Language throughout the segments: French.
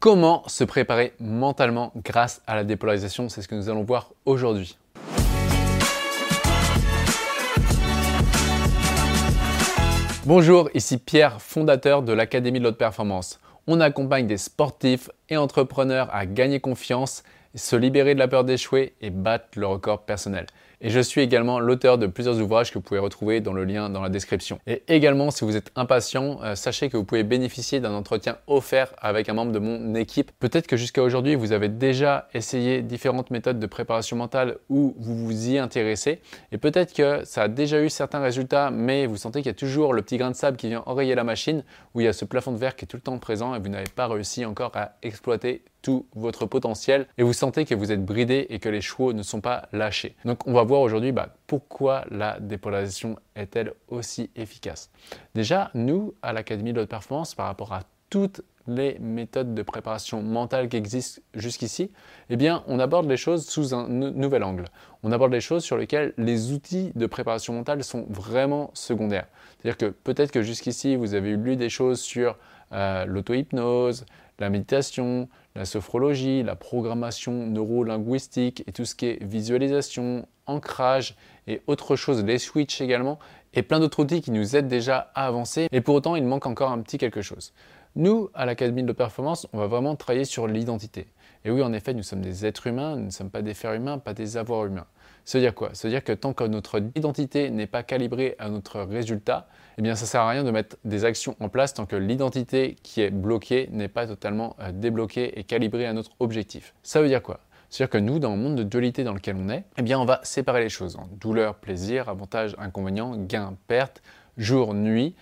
Comment se préparer mentalement grâce à la dépolarisation? C'est ce que nous allons voir aujourd'hui. Bonjour, ici Pierre, fondateur de l'Académie de l'Haute Performance. On accompagne des sportifs et entrepreneurs à gagner confiance, se libérer de la peur d'échouer et battre le record personnel. Et je suis également l'auteur de plusieurs ouvrages que vous pouvez retrouver dans le lien dans la description. Et également, si vous êtes impatient, euh, sachez que vous pouvez bénéficier d'un entretien offert avec un membre de mon équipe. Peut-être que jusqu'à aujourd'hui, vous avez déjà essayé différentes méthodes de préparation mentale ou vous vous y intéressez. Et peut-être que ça a déjà eu certains résultats, mais vous sentez qu'il y a toujours le petit grain de sable qui vient enrayer la machine, où il y a ce plafond de verre qui est tout le temps présent et vous n'avez pas réussi encore à exploiter votre potentiel et vous sentez que vous êtes bridé et que les chevaux ne sont pas lâchés. Donc on va voir aujourd'hui bah, pourquoi la dépolarisation est-elle aussi efficace. Déjà, nous, à l'Académie de haute performance, par rapport à toutes les méthodes de préparation mentale qui existent jusqu'ici, eh bien, on aborde les choses sous un nouvel angle. On aborde les choses sur lesquelles les outils de préparation mentale sont vraiment secondaires. C'est-à-dire que peut-être que jusqu'ici, vous avez lu des choses sur euh, l'auto-hypnose, la méditation, la sophrologie, la programmation neuro-linguistique et tout ce qui est visualisation, ancrage et autre chose, les switches également, et plein d'autres outils qui nous aident déjà à avancer. Et pour autant, il manque encore un petit quelque chose. Nous, à l'Académie de Performance, on va vraiment travailler sur l'identité. Et oui, en effet, nous sommes des êtres humains, nous ne sommes pas des fers humains, pas des avoirs humains. Ça veut dire quoi? Ça veut dire que tant que notre identité n'est pas calibrée à notre résultat, eh bien ça ne sert à rien de mettre des actions en place tant que l'identité qui est bloquée n'est pas totalement euh, débloquée et calibrée à notre objectif. Ça veut dire quoi? C'est-à-dire que nous, dans le monde de dualité dans lequel on est, eh bien, on va séparer les choses en douleur, plaisir, avantage, inconvénient, gain, perte, jour, nuit.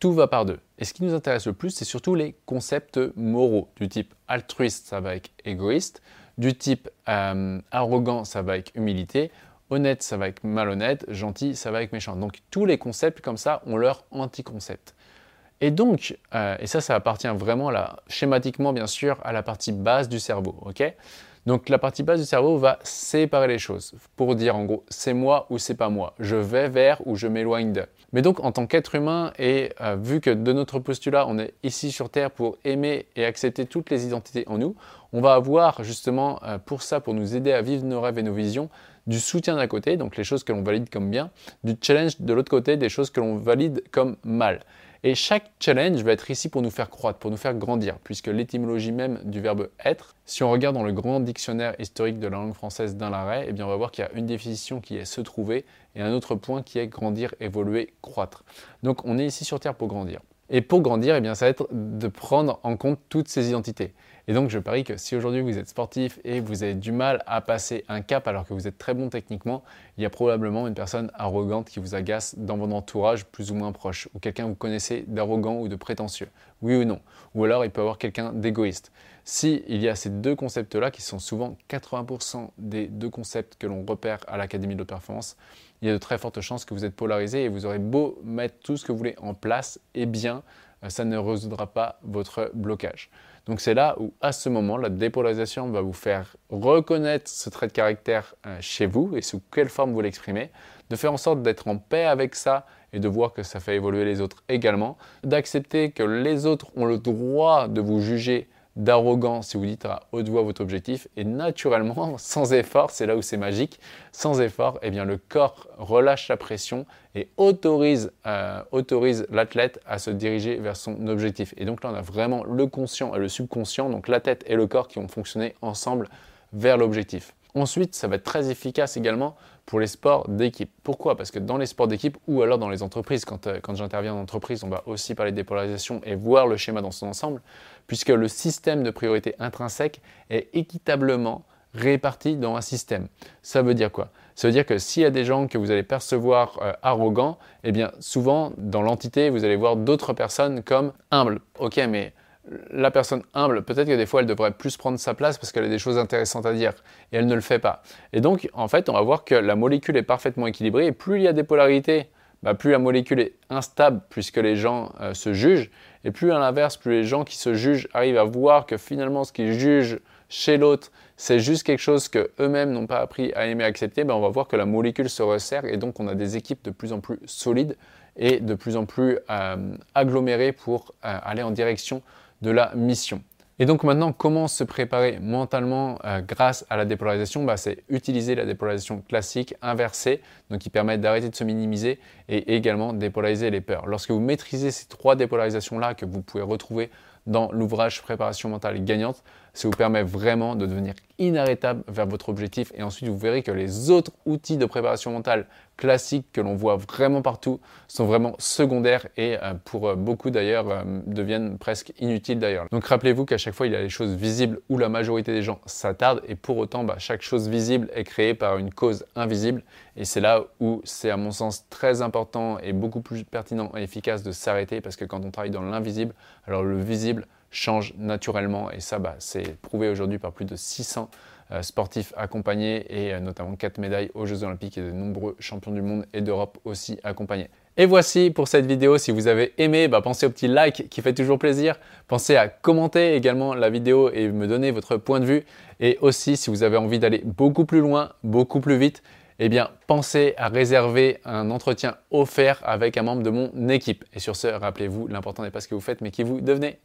Tout va par deux. Et ce qui nous intéresse le plus, c'est surtout les concepts moraux du type altruiste, ça va avec égoïste, du type euh, arrogant, ça va avec humilité, honnête, ça va avec malhonnête, gentil, ça va avec méchant. Donc tous les concepts comme ça ont leur anti-concept. Et donc, euh, et ça, ça appartient vraiment là, schématiquement bien sûr à la partie basse du cerveau, ok? Donc la partie basse du cerveau va séparer les choses pour dire en gros c'est moi ou c'est pas moi, je vais vers ou je m'éloigne de. Mais donc en tant qu'être humain et euh, vu que de notre postulat on est ici sur Terre pour aimer et accepter toutes les identités en nous, on va avoir justement euh, pour ça, pour nous aider à vivre nos rêves et nos visions, du soutien d'un côté, donc les choses que l'on valide comme bien, du challenge de l'autre côté, des choses que l'on valide comme mal. Et chaque challenge va être ici pour nous faire croître, pour nous faire grandir, puisque l'étymologie même du verbe être, si on regarde dans le grand dictionnaire historique de la langue française d'un arrêt, eh bien on va voir qu'il y a une définition qui est se trouver et un autre point qui est grandir, évoluer, croître. Donc on est ici sur Terre pour grandir. Et pour grandir, eh bien, ça va être de prendre en compte toutes ces identités. Et donc, je parie que si aujourd'hui vous êtes sportif et vous avez du mal à passer un cap alors que vous êtes très bon techniquement, il y a probablement une personne arrogante qui vous agace dans votre entourage plus ou moins proche, ou quelqu'un que vous connaissez d'arrogant ou de prétentieux, oui ou non. Ou alors, il peut y avoir quelqu'un d'égoïste. Si il y a ces deux concepts-là, qui sont souvent 80% des deux concepts que l'on repère à l'Académie de performance, il y a de très fortes chances que vous êtes polarisé et vous aurez beau mettre tout ce que vous voulez en place, et eh bien, euh, ça ne résoudra pas votre blocage. Donc c'est là où, à ce moment, la dépolarisation va vous faire reconnaître ce trait de caractère euh, chez vous et sous quelle forme vous l'exprimez, de faire en sorte d'être en paix avec ça et de voir que ça fait évoluer les autres également, d'accepter que les autres ont le droit de vous juger d'arrogant si vous dites à haute voix votre objectif et naturellement, sans effort, c'est là où c'est magique, sans effort, eh bien le corps relâche la pression et autorise, euh, autorise l'athlète à se diriger vers son objectif. Et donc là, on a vraiment le conscient et le subconscient, donc la tête et le corps qui vont fonctionner ensemble vers l'objectif. Ensuite, ça va être très efficace également pour les sports d'équipe. Pourquoi? Parce que dans les sports d'équipe ou alors dans les entreprises, quand, euh, quand j'interviens en entreprise, on va aussi parler de dépolarisation et voir le schéma dans son ensemble, puisque le système de priorité intrinsèque est équitablement réparti dans un système. Ça veut dire quoi? Ça veut dire que s'il y a des gens que vous allez percevoir euh, arrogants, eh bien souvent dans l'entité, vous allez voir d'autres personnes comme humbles. Ok, mais la personne humble, peut-être que des fois, elle devrait plus prendre sa place parce qu'elle a des choses intéressantes à dire et elle ne le fait pas. Et donc, en fait, on va voir que la molécule est parfaitement équilibrée et plus il y a des polarités, bah, plus la molécule est instable puisque les gens euh, se jugent et plus à l'inverse, plus les gens qui se jugent arrivent à voir que finalement, ce qu'ils jugent chez l'autre, c'est juste quelque chose que eux-mêmes n'ont pas appris à aimer accepter, bah, on va voir que la molécule se resserre et donc on a des équipes de plus en plus solides et de plus en plus euh, agglomérées pour euh, aller en direction de la mission. Et donc maintenant, comment se préparer mentalement euh, grâce à la dépolarisation? Bah, C'est utiliser la dépolarisation classique inversée, donc qui permet d'arrêter de se minimiser et également dépolariser les peurs. Lorsque vous maîtrisez ces trois dépolarisations-là que vous pouvez retrouver dans l'ouvrage Préparation mentale gagnante, ça vous permet vraiment de devenir inarrêtable vers votre objectif. Et ensuite vous verrez que les autres outils de préparation mentale classiques que l'on voit vraiment partout sont vraiment secondaires et euh, pour euh, beaucoup d'ailleurs euh, deviennent presque inutiles d'ailleurs. Donc rappelez-vous qu'à chaque fois il y a des choses visibles où la majorité des gens s'attardent. Et pour autant bah, chaque chose visible est créée par une cause invisible. Et c'est là où c'est à mon sens très important et beaucoup plus pertinent et efficace de s'arrêter. Parce que quand on travaille dans l'invisible, alors le visible change naturellement et ça bah, c'est prouvé aujourd'hui par plus de 600 euh, sportifs accompagnés et euh, notamment 4 médailles aux Jeux Olympiques et de nombreux champions du monde et d'Europe aussi accompagnés. Et voici pour cette vidéo, si vous avez aimé, bah, pensez au petit like qui fait toujours plaisir. Pensez à commenter également la vidéo et me donner votre point de vue. Et aussi, si vous avez envie d'aller beaucoup plus loin, beaucoup plus vite, eh bien, pensez à réserver un entretien offert avec un membre de mon équipe. Et sur ce, rappelez-vous, l'important n'est pas ce que vous faites, mais qui vous devenez.